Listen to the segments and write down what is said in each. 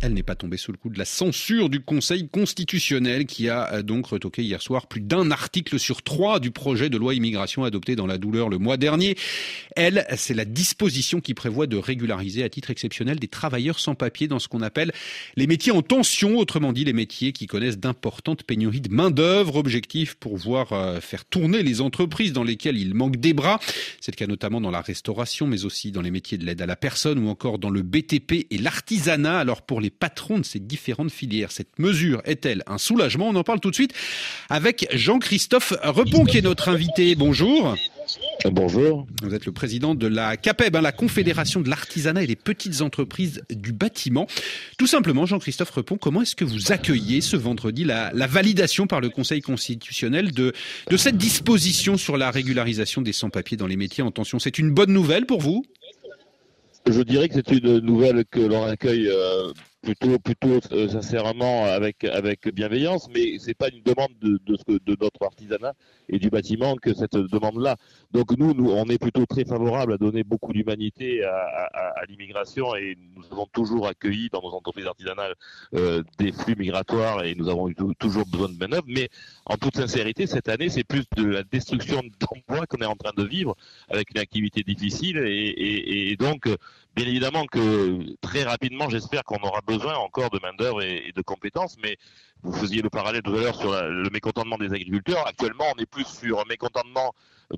Elle n'est pas tombée sous le coup de la censure du Conseil constitutionnel qui a euh, donc retoqué hier soir plus d'un article sur trois du projet de loi immigration adopté dans la douleur le mois dernier. Elle, c'est la disposition qui prévoit de régulariser à titre exceptionnel des travailleurs sans papier dans ce qu'on appelle les métiers en tension, autrement dit les métiers qui connaissent d'importantes pénuries de main-d'œuvre. Objectif pour voir euh, faire tourner les entreprises dans lesquelles il manque des bras. C'est le cas notamment dans la restauration, mais aussi dans les métiers de l'aide à la personne ou encore dans le BTP et l'artisanat. Alors pour les patrons de ces différentes filières. Cette mesure est-elle un soulagement? On en parle tout de suite avec Jean-Christophe Repon qui est notre invité. Bonjour. Bonjour. Vous êtes le président de la CAPEB, hein, la Confédération de l'artisanat et des petites entreprises du bâtiment. Tout simplement, Jean-Christophe Repon, comment est-ce que vous accueillez ce vendredi la, validation par le Conseil constitutionnel de, de cette disposition sur la régularisation des sans-papiers dans les métiers en tension? C'est une bonne nouvelle pour vous? Je dirais que c'est une nouvelle que l'on accueille euh, plutôt plutôt euh, sincèrement avec bienveillance, mais c'est pas une demande de, notre artisanat et du bâtiment que cette demande-là. Donc nous, nous, on est plutôt très favorable à donner beaucoup d'humanité à, l'immigration et nous avons toujours accueilli dans nos entreprises artisanales euh, des flux migratoires et nous avons eu toujours besoin de main Mais en toute sincérité, cette année, c'est plus de la destruction qu'on est en train de vivre avec une activité difficile et, donc Bien évidemment que très rapidement, j'espère qu'on aura besoin encore de main-d'œuvre et, de compétences, mais vous faisiez le parallèle tout à l'heure sur le mécontentement des agriculteurs. Actuellement, on est plus sur un mécontentement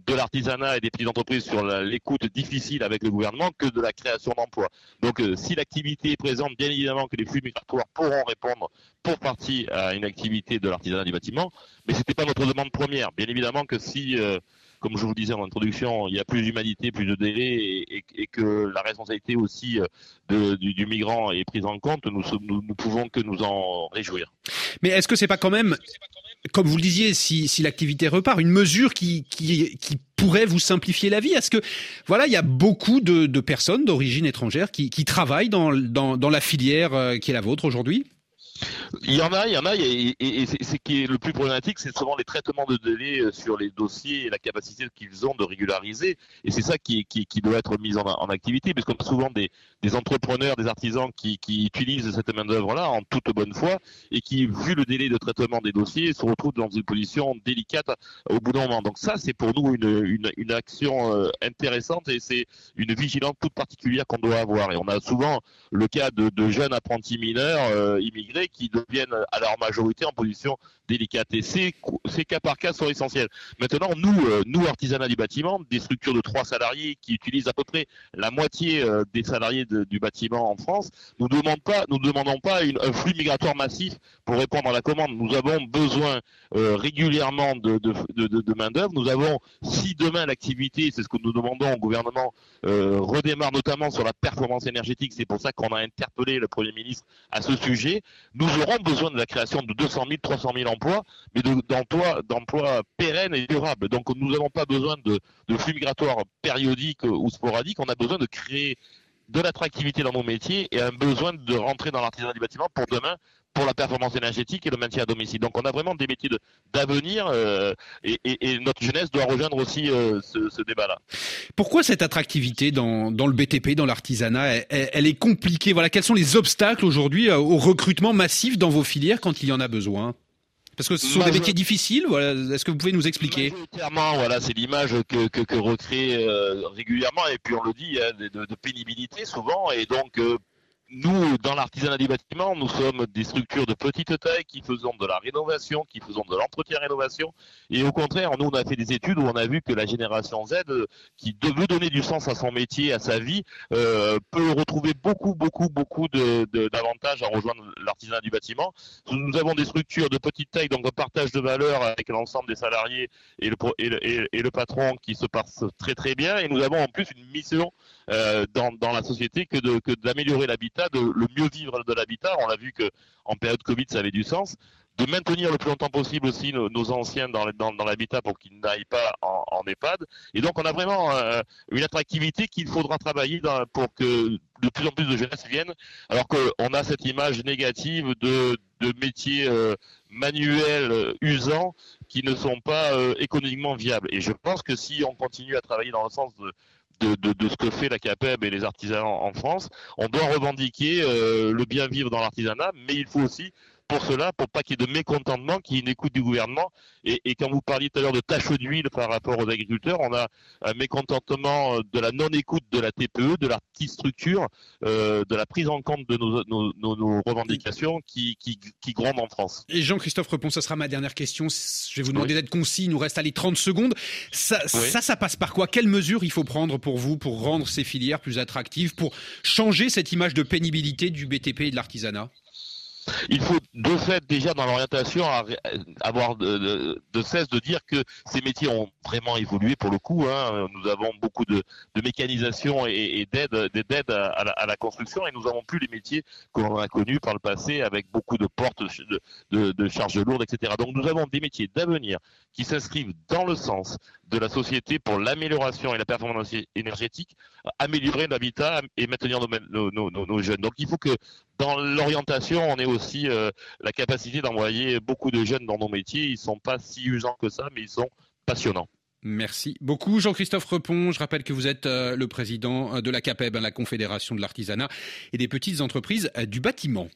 de l'artisanat et des petites entreprises sur l'écoute difficile avec le gouvernement que de la création d'emplois. Donc, euh, si l'activité est présente, bien évidemment que les flux migratoires pourront répondre pour partie à une activité de l'artisanat du bâtiment, mais ce n'était pas notre demande première. Bien évidemment que si euh, comme je vous disais en introduction, il y a plus d'humanité, plus de délai, et, que la responsabilité aussi euh, du, migrant est prise en compte, nous, nous, pouvons que nous en réjouir. Mais est-ce que c'est pas quand même, comme vous le disiez, si, l'activité repart, une mesure qui, pourrait vous simplifier la vie? Est-ce que voilà, il y a beaucoup de, personnes d'origine étrangère qui, travaillent dans, dans la filière euh, qui est la vôtre aujourd'hui? Il y en a, il y en a, et, ce qui est le plus problématique, c'est souvent les traitements de délai euh, sur les dossiers et la capacité qu'ils ont de régulariser. Et c'est ça qui, qui, qui, doit être mis en, en activité, parce qu'on a souvent des, des, entrepreneurs, des artisans qui, qui utilisent cette main-d'œuvre-là en toute bonne foi et qui, vu le délai de traitement des dossiers, se retrouvent dans une position délicate au bout d'un moment. Donc ça, c'est pour nous une, une, une action euh, intéressante et c'est une vigilance toute particulière qu'on doit avoir. Et on a souvent le cas de, de jeunes apprentis mineurs euh, immigrés qui deviennent à leur majorité en position délicate. Et ces, cas par cas sont essentiels. Maintenant, nous, euh, nous artisanat du bâtiment, des structures de trois salariés qui utilisent à peu près la moitié euh, des salariés du bâtiment en France, nous ne demandons pas, nous demandons pas un flux migratoire massif pour répondre à la commande. Nous avons besoin euh, régulièrement de, main d'œuvre. Nous avons, si demain l'activité, c'est ce que nous demandons au gouvernement, redémarre notamment sur la performance énergétique, c'est pour ça qu'on a interpellé le Premier ministre à ce sujet aurons besoin de la création de 200 000, 300 000 emplois, mais d'emplois, pérennes et durables. Donc nous n'avons pas besoin de flux migratoires périodiques ou sporadiques, on a besoin de créer de l'attractivité dans nos métiers et un besoin de rentrer dans l'artisanat du bâtiment pour demain pour la performance énergétique et le maintien à domicile. Donc on a vraiment des métiers d'avenir euh, et, notre jeunesse doit rejoindre aussi euh, ce, débat-là. Pourquoi cette attractivité dans, le BTP, dans l'artisanat, elle, est compliquée Voilà, quels sont les obstacles aujourd'hui euh, au recrutement massif dans vos filières quand il y en a besoin? Parce que ce sont des métiers difficiles, voilà. Est-ce que vous pouvez nous expliquer Clairement, voilà, c'est l'image que, que, recrée régulièrement, et puis on le dit, hein, de, de, pénibilité souvent, et donc nous, dans l'artisanat du bâtiment, nous sommes des structures de petite taille qui faisons de la rénovation, qui faisons de l'entretien-rénovation. Et au contraire, nous, on a fait des études où on a vu que la génération Z, qui veut donner du sens à son métier, à sa vie, euh, peut retrouver beaucoup, beaucoup, beaucoup d'avantages de, à rejoindre l'artisanat du bâtiment. Nous avons des structures de petite taille, donc un partage de valeur avec l'ensemble des salariés et le, et, le, patron qui se passe très, très bien. Et nous avons en plus une mission euh, dans, dans la société que d'améliorer l'habitat de le mieux vivre de l'habitat. On l'a vu que en période Covid, ça avait du sens. De maintenir le plus longtemps possible aussi nos, anciens dans, dans, l'habitat pour qu'ils n'aillent pas en, EHPAD. Et donc, on a vraiment euh, une attractivité qu'il faudra travailler pour que de plus en plus de jeunesse viennent, alors qu'on a cette image négative de, métiers euh, manuels euh, usants qui ne sont pas économiquement viables. Et je pense que si on continue à travailler dans le sens de de, de, ce que fait la CAPEB et les artisans en France. On doit revendiquer le bien vivre dans l'artisanat, mais il faut aussi pour cela, pour pas qu'il y ait de mécontentement, qu'il y ait une écoute du gouvernement. Et, et quand vous parliez tout à l'heure de tâches d'huile par rapport aux agriculteurs, on a un mécontentement de la non-écoute de la TPE, de la petite structure, euh, de la prise en compte de nos, nos, nos, revendications qui, qui, en France. Et Jean-Christophe Repon, ça sera ma dernière question. Je vais vous demander d'être concis. Il nous reste les 30 secondes. Ça, ça, ça passe par quoi? Quelles mesures il faut prendre pour vous pour rendre ces filières plus attractives, pour changer cette image de pénibilité du BTP et de l'artisanat? Il faut de fait déjà dans l'orientation avoir de, cesse de dire que ces métiers ont vraiment évolué pour le coup. Hein. Nous avons beaucoup de, mécanisation et, d'aide à, la, construction et nous avons plus les métiers que l'on a connus par le passé avec beaucoup de portes de, charges lourdes, etc. Donc nous avons des métiers d'avenir qui s'inscrivent dans le sens de la société pour l'amélioration et la performance énergétique, améliorer l'habitat et maintenir nos, jeunes. Donc il faut que dans l'orientation, on ait aussi euh, la capacité d'envoyer beaucoup de jeunes dans nos métiers. Ils ne sont pas si usants que ça, mais ils sont passionnants. Merci beaucoup Jean-Christophe Repon. Je rappelle que vous êtes euh, le président de la CAPEB, la Confédération de l'artisanat et des petites entreprises euh, du bâtiment.